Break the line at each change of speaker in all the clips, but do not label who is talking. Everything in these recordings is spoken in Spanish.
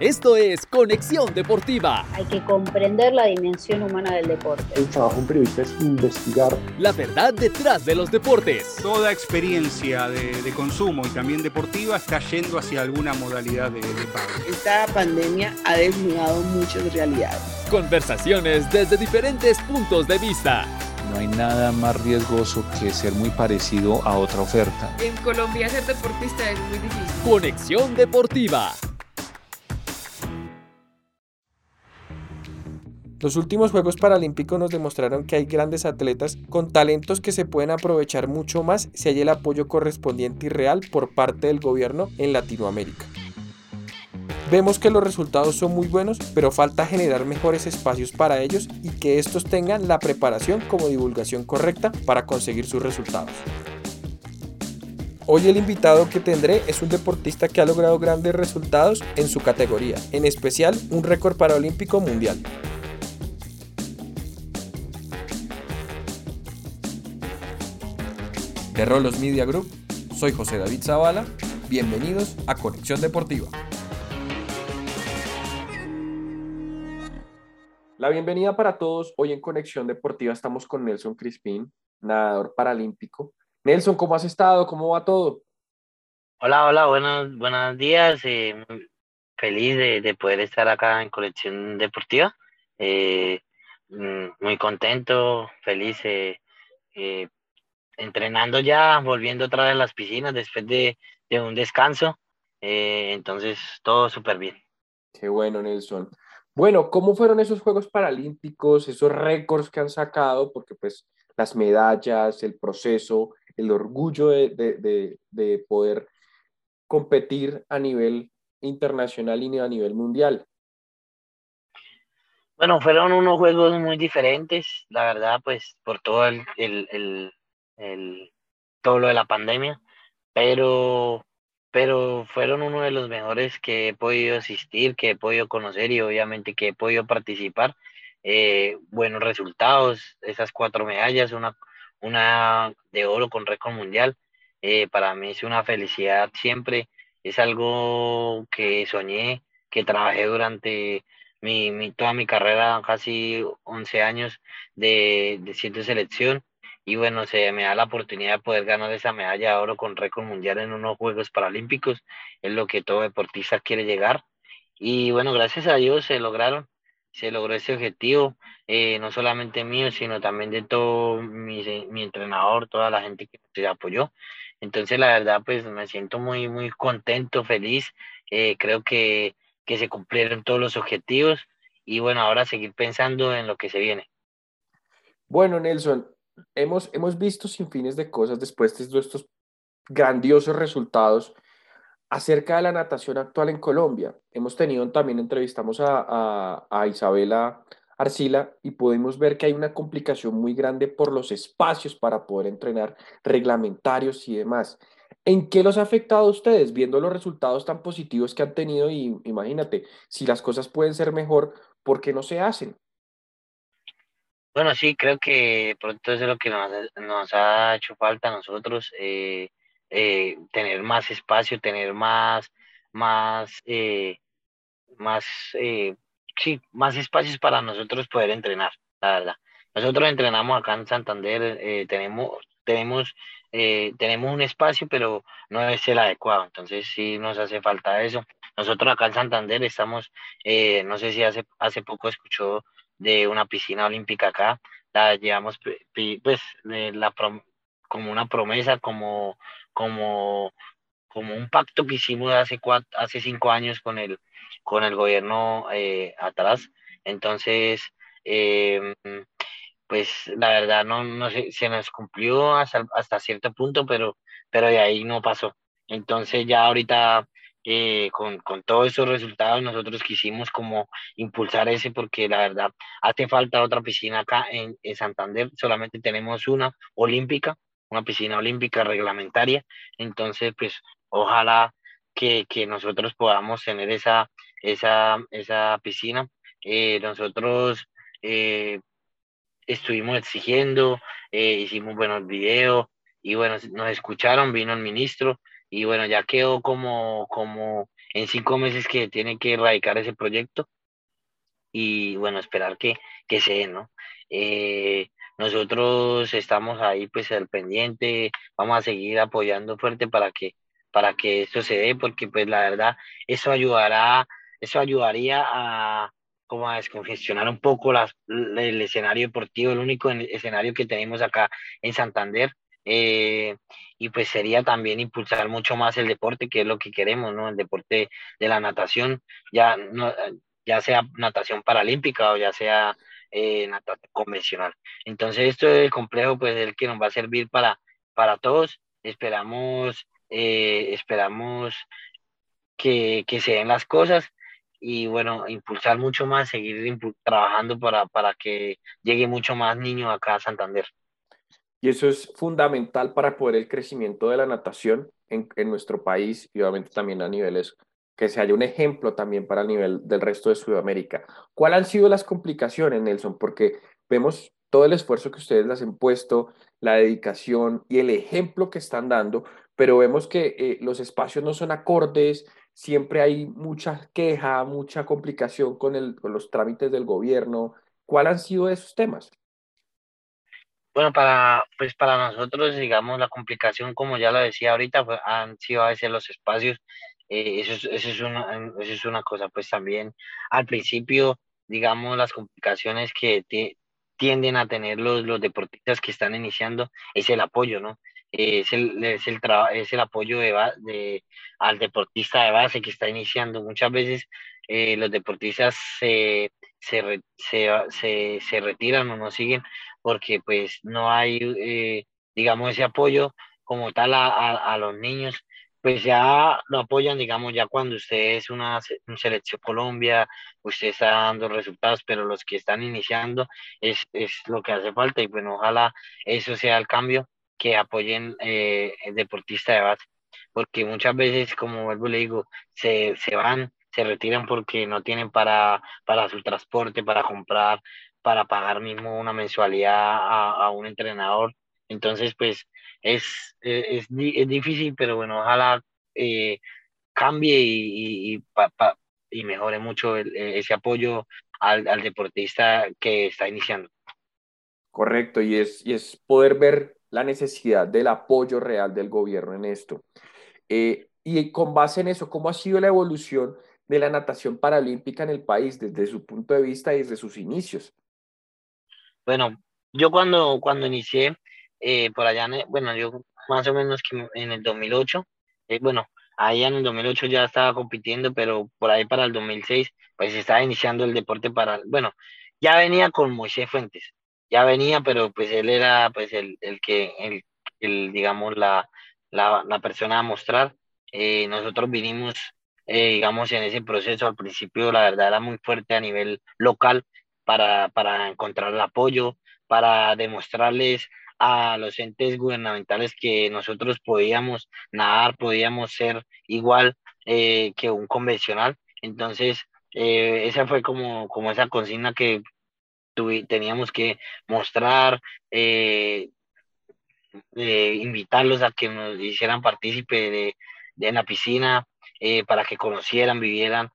Esto es Conexión Deportiva.
Hay que comprender la dimensión humana del deporte.
El trabajo de un periodista es investigar.
La verdad detrás de los deportes.
Toda experiencia de, de consumo y también deportiva está yendo hacia alguna modalidad de, de pago.
Esta pandemia ha desnudado muchas realidades.
Conversaciones desde diferentes puntos de vista.
No hay nada más riesgoso que ser muy parecido a otra oferta.
En Colombia ser deportista es muy difícil.
Conexión Deportiva.
Los últimos Juegos Paralímpicos nos demostraron que hay grandes atletas con talentos que se pueden aprovechar mucho más si hay el apoyo correspondiente y real por parte del gobierno en Latinoamérica. Vemos que los resultados son muy buenos, pero falta generar mejores espacios para ellos y que estos tengan la preparación como divulgación correcta para conseguir sus resultados. Hoy el invitado que tendré es un deportista que ha logrado grandes resultados en su categoría, en especial un récord paralímpico mundial. De Rolos Media Group, soy José David Zavala, bienvenidos a Conexión Deportiva. La bienvenida para todos. Hoy en Conexión Deportiva estamos con Nelson Crispín, nadador paralímpico. Nelson, ¿cómo has estado? ¿Cómo va todo?
Hola, hola, buenos, buenos días. Eh, feliz de, de, poder estar acá en Conexión Deportiva. Eh, muy contento, feliz, eh, entrenando ya, volviendo otra vez a las piscinas después de, de un descanso. entonces, todo súper bien.
Qué bueno, Nelson. Bueno, ¿cómo fueron esos Juegos Paralímpicos, esos récords que han sacado? Porque pues las medallas, el proceso, el orgullo de, de, de, de poder competir a nivel internacional y a nivel mundial.
Bueno, fueron unos juegos muy diferentes, la verdad, pues por todo el, el, el, el todo lo de la pandemia, pero pero fueron uno de los mejores que he podido asistir, que he podido conocer y obviamente que he podido participar. Eh, buenos resultados, esas cuatro medallas, una, una de oro con récord mundial. Eh, para mí es una felicidad siempre, es algo que soñé, que trabajé durante mi, mi, toda mi carrera, casi 11 años de, de siete selección y bueno, se me da la oportunidad de poder ganar esa medalla de oro con récord mundial en unos Juegos Paralímpicos, es lo que todo deportista quiere llegar. Y bueno, gracias a Dios se lograron, se logró ese objetivo, eh, no solamente mío, sino también de todo mi, mi entrenador, toda la gente que me apoyó. Entonces, la verdad, pues me siento muy, muy contento, feliz. Eh, creo que, que se cumplieron todos los objetivos y bueno, ahora seguir pensando en lo que se viene.
Bueno, Nelson, hemos, hemos visto sin fines de cosas después de estos grandiosos resultados acerca de la natación actual en Colombia. Hemos tenido también, entrevistamos a, a, Isabela Arcila y pudimos ver que hay una complicación muy grande por los espacios para poder entrenar reglamentarios y demás. ¿En qué los ha afectado a ustedes viendo los resultados tan positivos que han tenido? Y imagínate, si las cosas pueden ser mejor, ¿por qué no se hacen?
Bueno, sí, creo que pronto eso es lo que nos, nos ha hecho falta a nosotros, eh, eh, tener más espacio, tener más, más, eh, más, sí, más espacios para nosotros poder entrenar, la verdad. Nosotros entrenamos acá en Santander, tenemos, tenemos, tenemos un espacio, pero no es el adecuado, entonces sí nos hace falta eso. Nosotros acá en Santander estamos, no sé si hace, hace poco escuchó de una piscina olímpica acá, la llevamos pues la como una promesa, como, como, como un pacto que hicimos hace cuatro, hace cinco años con el, con el gobierno eh, atrás. Entonces, eh, pues la verdad no, no sé, se nos cumplió hasta, hasta cierto punto, pero, pero de ahí no pasó. Entonces ya ahorita eh, con, con, todos esos resultados nosotros quisimos como impulsar ese porque la verdad hace falta otra piscina acá en, en, Santander, solamente tenemos una olímpica, una piscina olímpica reglamentaria, entonces pues ojalá que, que nosotros podamos tener esa, esa, esa piscina. Eh, nosotros eh, estuvimos exigiendo, hicimos buenos videos y bueno, nos escucharon, vino el ministro y bueno, ya quedó como, como en cinco meses que tiene que erradicar ese proyecto y bueno, esperar que, que se dé, ¿no? Eh, nosotros estamos ahí pues al pendiente, vamos a seguir apoyando fuerte para que, para que esto se dé, porque pues la verdad, eso ayudará, eso ayudaría a como a descongestionar un poco las, el escenario deportivo, el único escenario que tenemos acá en Santander, eh, y pues sería también impulsar mucho más el deporte, que es lo que queremos, ¿no? El deporte de la natación, ya, no, ya sea natación paralímpica o ya sea eh, natación convencional. Entonces, esto del complejo, pues, es el que nos va a servir para, para todos. Esperamos, eh, esperamos que, que se den las cosas y bueno, impulsar mucho más, seguir trabajando para, para que llegue mucho más niños acá a Santander.
Y eso es fundamental para poder el crecimiento de la natación en, en nuestro país y obviamente también a niveles que se haya un ejemplo también para el nivel del resto de Sudamérica. ¿Cuáles han sido las complicaciones, Nelson? Porque vemos todo el esfuerzo que ustedes les han puesto, la dedicación y el ejemplo que están dando, pero vemos que eh, los espacios no son acordes, siempre hay mucha queja, mucha complicación con, el, con los trámites del gobierno. ¿Cuáles han sido esos temas?
Bueno, para, pues para nosotros, digamos, la complicación, como ya lo decía ahorita, pues han sido a veces los espacios, eh, eso, es, eso, es una, eso es una cosa, pues también al principio, digamos, las complicaciones que tienden a tener los, los deportistas que están iniciando es el apoyo, ¿no? es el, es el, es el apoyo de, de, al deportista de base que está iniciando. Muchas veces eh, los deportistas se, se, se, se, retiran o no siguen porque pues no hay, eh, digamos, ese apoyo como tal a, a, los niños, pues ya lo apoyan, digamos, ya cuando usted es una, selección Colombia, usted está dando resultados, pero los que están iniciando es, es lo que hace falta y bueno, ojalá eso sea el cambio, que apoyen eh, el deportista de base, porque muchas veces, como vuelvo le digo, se, se van, se retiran porque no tienen para, para su transporte, para comprar para pagar mismo una mensualidad a, un entrenador. Entonces, pues es, es, es, difícil, pero bueno, ojalá eh, cambie y, y, y, mejore mucho ese apoyo al, al, deportista que está iniciando.
Correcto, y es, y es poder ver la necesidad del apoyo real del gobierno en esto. Eh, y con base en eso, ¿cómo ha sido la evolución de la natación paralímpica en el país desde su punto de vista y desde sus inicios?
Bueno, yo cuando, cuando inicié eh, por allá, bueno, yo más o menos que en el 2008, eh, bueno, ahí en el 2008 ya estaba compitiendo, pero por ahí para el 2006, pues estaba iniciando el deporte para, bueno, ya venía con Moisés Fuentes, ya venía, pero pues él era pues el, el que, el, el, digamos, la, la, la persona a mostrar. Eh, nosotros vinimos, digamos, en ese proceso, al principio la verdad era muy fuerte a nivel local, para, para encontrar apoyo, para demostrarles a los entes gubernamentales que nosotros podíamos nadar, podíamos ser igual eh, que un convencional. Entonces, eh, esa fue como, como esa consigna que teníamos que mostrar, eh, invitarlos a que nos hicieran partícipe de, de en la piscina, para que conocieran, vivieran,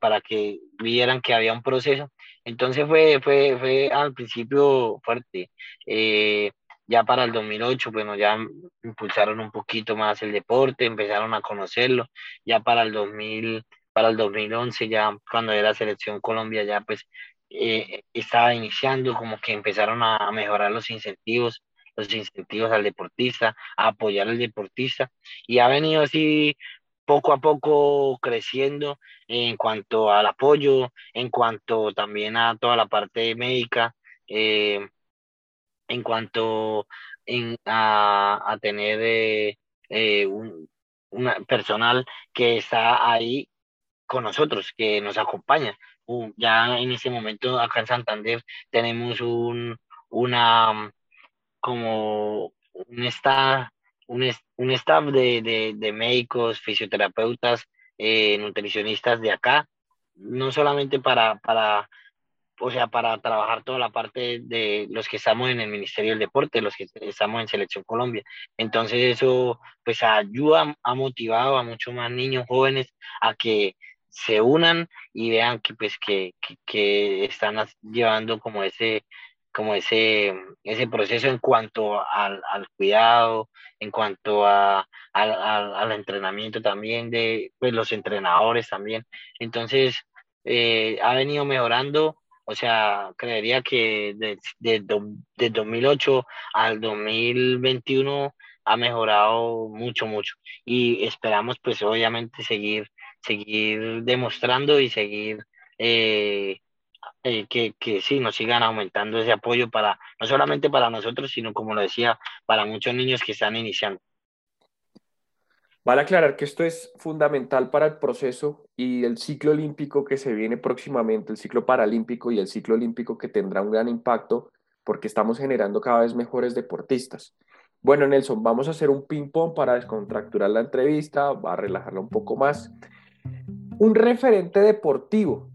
para que vieran que había un proceso entonces fue, fue, fue al principio fuerte. Eh, ya para el 2008, bueno, ya impulsaron un poquito más el deporte, empezaron a conocerlo. Ya para el 2000, para el 2011, ya cuando era selección Colombia, ya pues eh, estaba iniciando, como que empezaron a mejorar los incentivos, los incentivos al deportista, a apoyar al deportista. Y ha venido así poco a poco creciendo en cuanto al apoyo, en cuanto también a toda la parte médica, eh, en cuanto a, tener eh, eh, un personal que está ahí con nosotros, que nos acompaña. ya en ese momento acá en Santander tenemos un, una, como un un, un staff de, de, médicos, fisioterapeutas, eh, nutricionistas de acá, no solamente para, para, o sea, para trabajar toda la parte de los que estamos en el Ministerio del Deporte, los que estamos en Selección Colombia. Entonces eso pues ayuda, ha motivado a muchos más niños jóvenes a que se unan y vean que pues que, que, están llevando como ese como ese, ese proceso en cuanto al, al cuidado, en cuanto a, al entrenamiento también de pues, los entrenadores también. Entonces, eh, ha venido mejorando o sea, creería que de, de, 2008 al 2021 ha mejorado mucho, mucho. Y esperamos pues obviamente seguir, seguir demostrando y seguir eh, eh, que, que sí, nos sigan aumentando ese apoyo para, no solamente para nosotros, sino como lo decía, para muchos niños que están iniciando.
Vale aclarar que esto es fundamental para el proceso y el ciclo olímpico que se viene próximamente, el ciclo paralímpico y el ciclo olímpico que tendrá un gran impacto porque estamos generando cada vez mejores deportistas. Bueno, Nelson, vamos a hacer un ping-pong para descontracturar la entrevista, va a relajarla un poco más. Un referente deportivo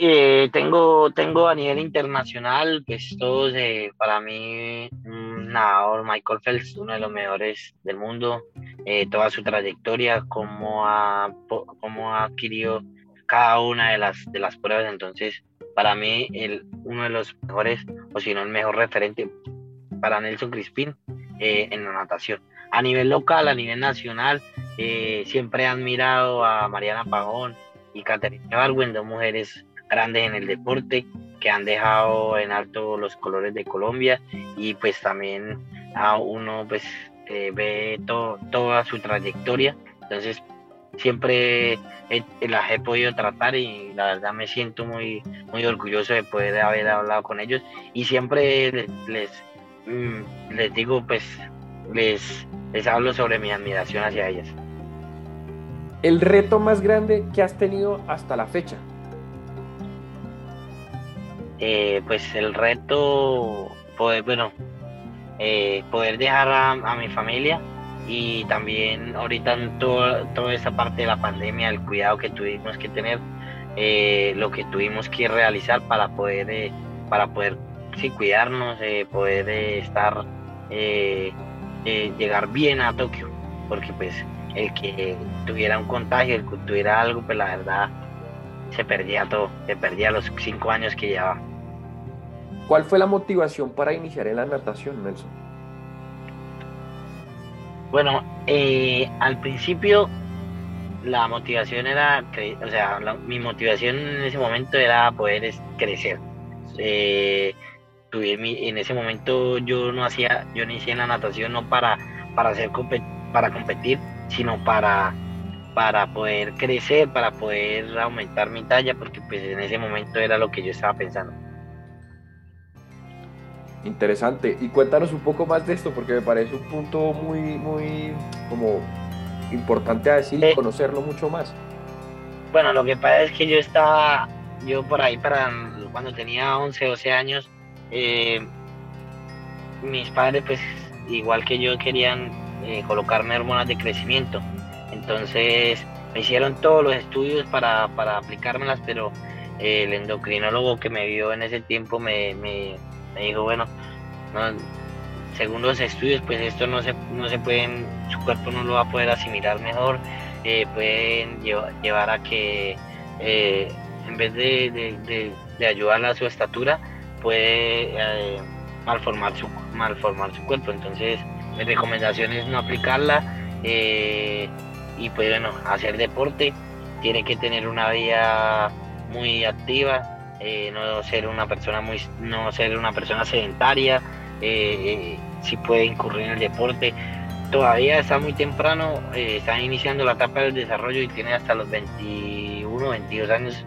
eh, tengo, tengo a nivel internacional, pues todos, eh, para mí, un nadador, Michael Phelps, uno de los mejores del mundo, eh, toda su trayectoria, cómo ha, cómo ha adquirido cada una de las, de las pruebas, entonces, para mí, el, uno de los mejores, o si no el mejor referente para Nelson Crispín en la natación. A nivel local, a nivel nacional, siempre he admirado a Mariana Pagón y Caterina Barwin, dos mujeres grandes en el deporte que han dejado en alto los colores de Colombia y pues también a uno pues eh, ve toda su trayectoria. Entonces siempre las he podido tratar y la verdad me siento muy muy orgulloso de poder haber hablado con ellos. Y siempre les les, mm, les digo pues les les hablo sobre mi admiración hacia ellas.
El reto más grande que has tenido hasta la fecha
eh, pues el reto, poder, bueno, eh, poder dejar a, mi familia y también ahorita en toda, esa parte de la pandemia, el cuidado que tuvimos que tener, eh, lo que tuvimos que realizar para poder, para poder sí, cuidarnos, poder estar, llegar bien a Tokio, porque pues el que tuviera un contagio, el que tuviera algo, pues la verdad se perdía todo, se perdía los cinco años que llevaba.
¿Cuál fue la motivación para iniciar en la natación, Nelson?
Bueno, eh, al principio la motivación era, o sea, mi motivación en ese momento era poder crecer. Eh, en ese momento yo no hacía, yo no en la natación no para, para hacer para competir, sino para para poder crecer, para poder aumentar mi talla, porque pues en ese momento era lo que yo estaba pensando.
Interesante. Y cuéntanos un poco más de esto, porque me parece un punto muy, muy como importante a decir y eh. conocerlo mucho más.
Bueno, lo que pasa es que yo estaba, yo por ahí para cuando tenía 11, 12 años, eh, mis padres pues igual que yo querían eh, colocarme hormonas de crecimiento. Entonces me hicieron todos los estudios para, para aplicármelas, pero el endocrinólogo que me vio en ese tiempo me, me, dijo, bueno, según los estudios, pues esto no se, no se pueden, su cuerpo no lo va a poder asimilar mejor, eh, pueden llevar, a que eh, en vez de, de, ayudarla a su estatura, puede eh, malformar, su, malformar su cuerpo. Entonces, mi recomendación es no aplicarla y pues bueno, hacer deporte tiene que tener una vida muy activa, eh, no ser una persona muy, no ser una persona sedentaria, eh, eh, si puede incurrir en el deporte. Todavía está muy temprano, está iniciando la etapa del desarrollo y tiene hasta los 21, 22 años,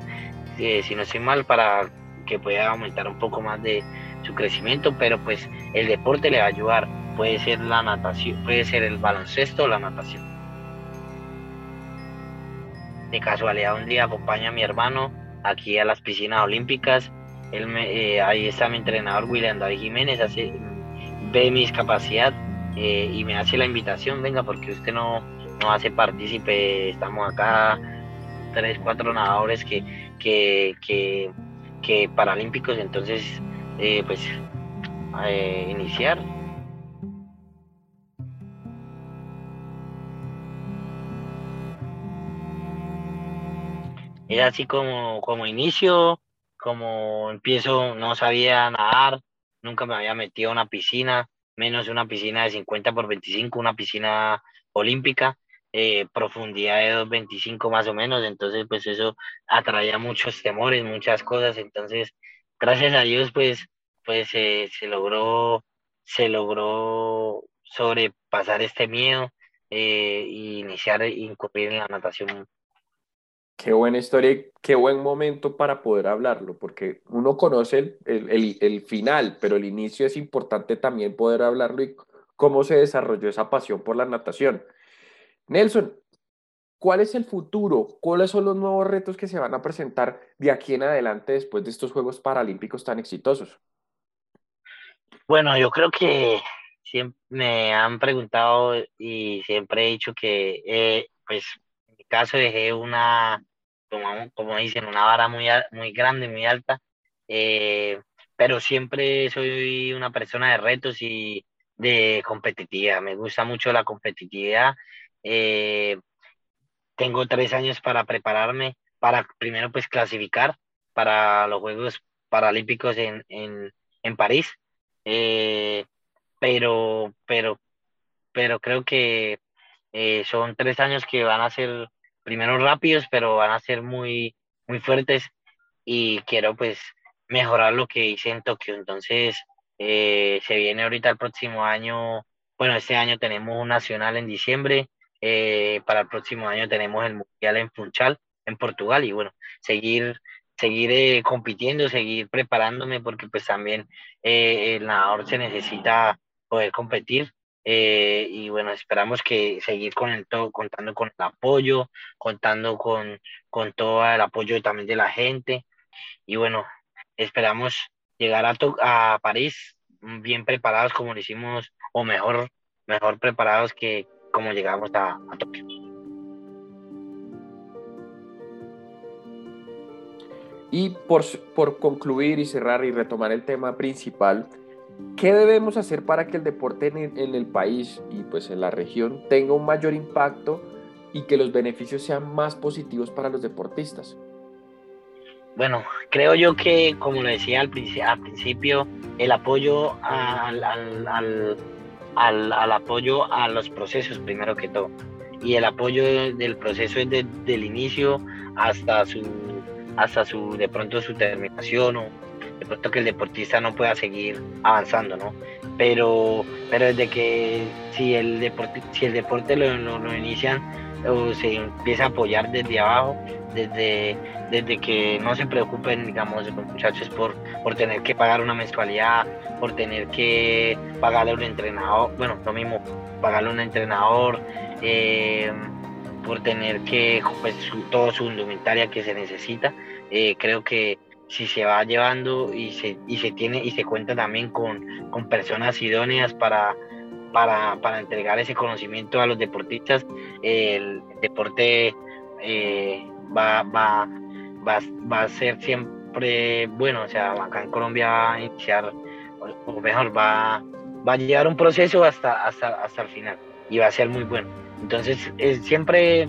si no estoy mal, para que pueda aumentar un poco más de su crecimiento, pero pues el deporte le va a ayudar. Puede ser la natación, puede ser el baloncesto o la natación de casualidad un día acompaño a mi hermano aquí a las piscinas olímpicas. Él eh, ahí está mi entrenador William David Jiménez, hace, ve mi discapacidad eh, y me hace la invitación, venga, porque usted no, no hace partícipe, estamos acá, tres, cuatro nadadores que, que, que, que paralímpicos, entonces, eh, pues, eh, iniciar. Es así como, como inicio, como empiezo, no sabía nadar, nunca me había metido a una piscina, menos una piscina de 50 por 25, una piscina olímpica, eh, profundidad de 2.25 más o menos, entonces pues eso atraía muchos temores, muchas cosas, entonces gracias a Dios pues, pues eh, se logró, se logró sobrepasar este miedo e iniciar incurrir en la natación
Qué buena historia y qué buen momento para poder hablarlo, porque uno conoce el, el, el, final, pero el inicio es importante también poder hablarlo y cómo se desarrolló esa pasión por la natación. Nelson, ¿cuál es el futuro? ¿Cuáles son los nuevos retos que se van a presentar de aquí en adelante después de estos Juegos Paralímpicos tan exitosos?
Bueno, yo creo que siempre me han preguntado y siempre he dicho que, eh, pues, caso dejé una como, como dicen, una vara muy, muy grande, muy alta, eh, pero siempre soy una persona de retos y de competitividad. Me gusta mucho la competitividad. Eh, tengo tres años para prepararme, para primero pues clasificar para los Juegos Paralímpicos en, en, en París. Eh, pero, pero, pero creo que son tres años que van a ser primero rápidos, pero van a ser muy, muy fuertes y quiero pues mejorar lo que hice en Tokio. Entonces, eh, se viene ahorita el próximo año, bueno, este año tenemos un nacional en diciembre, eh, para el próximo año tenemos el mundial en Funchal, en Portugal, y bueno, seguir seguir eh, compitiendo, seguir preparándome, porque pues también el nadador se necesita poder competir eh, y bueno, esperamos que seguir con el todo, contando con el apoyo, contando con, con todo el apoyo también de la gente. Y bueno, esperamos llegar a, a París bien preparados como lo hicimos, o mejor, mejor preparados que como llegamos a, a Tokio.
Y por, por concluir y cerrar y retomar el tema principal, ¿Qué debemos hacer para que el deporte en, el país y pues en la región tenga un mayor impacto y que los beneficios sean más positivos para los deportistas?
Bueno, creo yo que, como lo decía al, principio, el apoyo al, al, al, apoyo a los procesos, primero que todo. Y el apoyo del proceso es desde el inicio hasta su, hasta su, de pronto su terminación o, de pronto que el deportista no pueda seguir avanzando, ¿no? Pero, pero desde que si el deporte, si el deporte lo, lo, inician o se empieza a apoyar desde abajo, desde, desde que no se preocupen, digamos, los muchachos por, por tener que pagar una mensualidad, por tener que pagarle a un entrenador, bueno, lo mismo, pagarle a un entrenador, eh, por tener que, pues, todo su indumentaria que se necesita, eh, creo que si se va llevando y se, y se tiene y se cuenta también con, con personas idóneas para, para, para, entregar ese conocimiento a los deportistas, el deporte eh, va, va, va, va, a ser siempre bueno, o sea, acá en Colombia va a iniciar, o mejor, va, va a llegar un proceso hasta, hasta, hasta el final y va a ser muy bueno. Entonces, es, siempre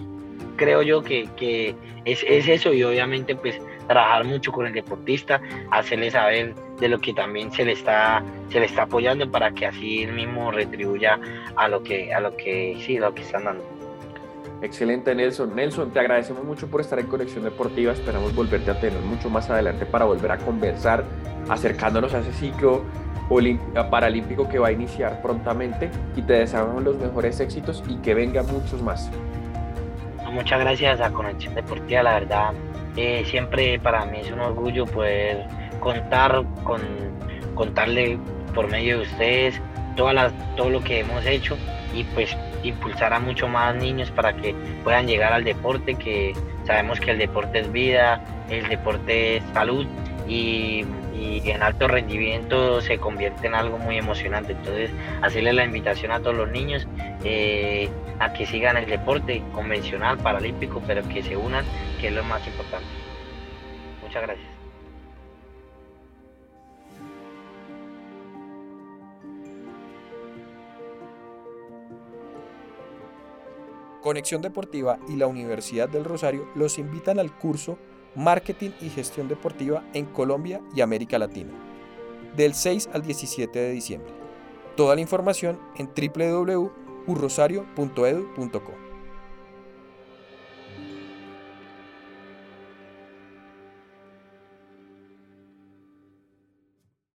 creo yo que, que es, es, eso y obviamente pues trabajar mucho con el deportista, hacerle saber de lo que también se le está, se le está apoyando para que así él mismo retribuya a lo que, a lo que sí, lo que están dando.
Excelente, Nelson. Nelson, te agradecemos mucho por estar en Conexión Deportiva. Esperamos volverte a tener mucho más adelante para volver a conversar, acercándonos a ese ciclo paralímpico que va a iniciar prontamente. Y te deseamos los mejores éxitos y que vengan muchos más.
Muchas gracias a Conexión Deportiva, la verdad siempre para mí es un orgullo poder contar con contarle por medio de ustedes todas las, todo lo que hemos hecho y pues impulsar a mucho más niños para que puedan llegar al deporte, que sabemos que el deporte es vida, el deporte es salud y, y en alto rendimiento se convierte en algo muy emocionante. Entonces, hacerle la invitación a todos los niños eh, a que sigan el deporte convencional, paralímpico, pero que se unan, que es lo más importante. Muchas gracias.
Conexión Deportiva y la Universidad del Rosario los invitan al curso Marketing y Gestión Deportiva en Colombia y América Latina, del 6 al 17 de diciembre. Toda la información en www.urrosario.edu.co.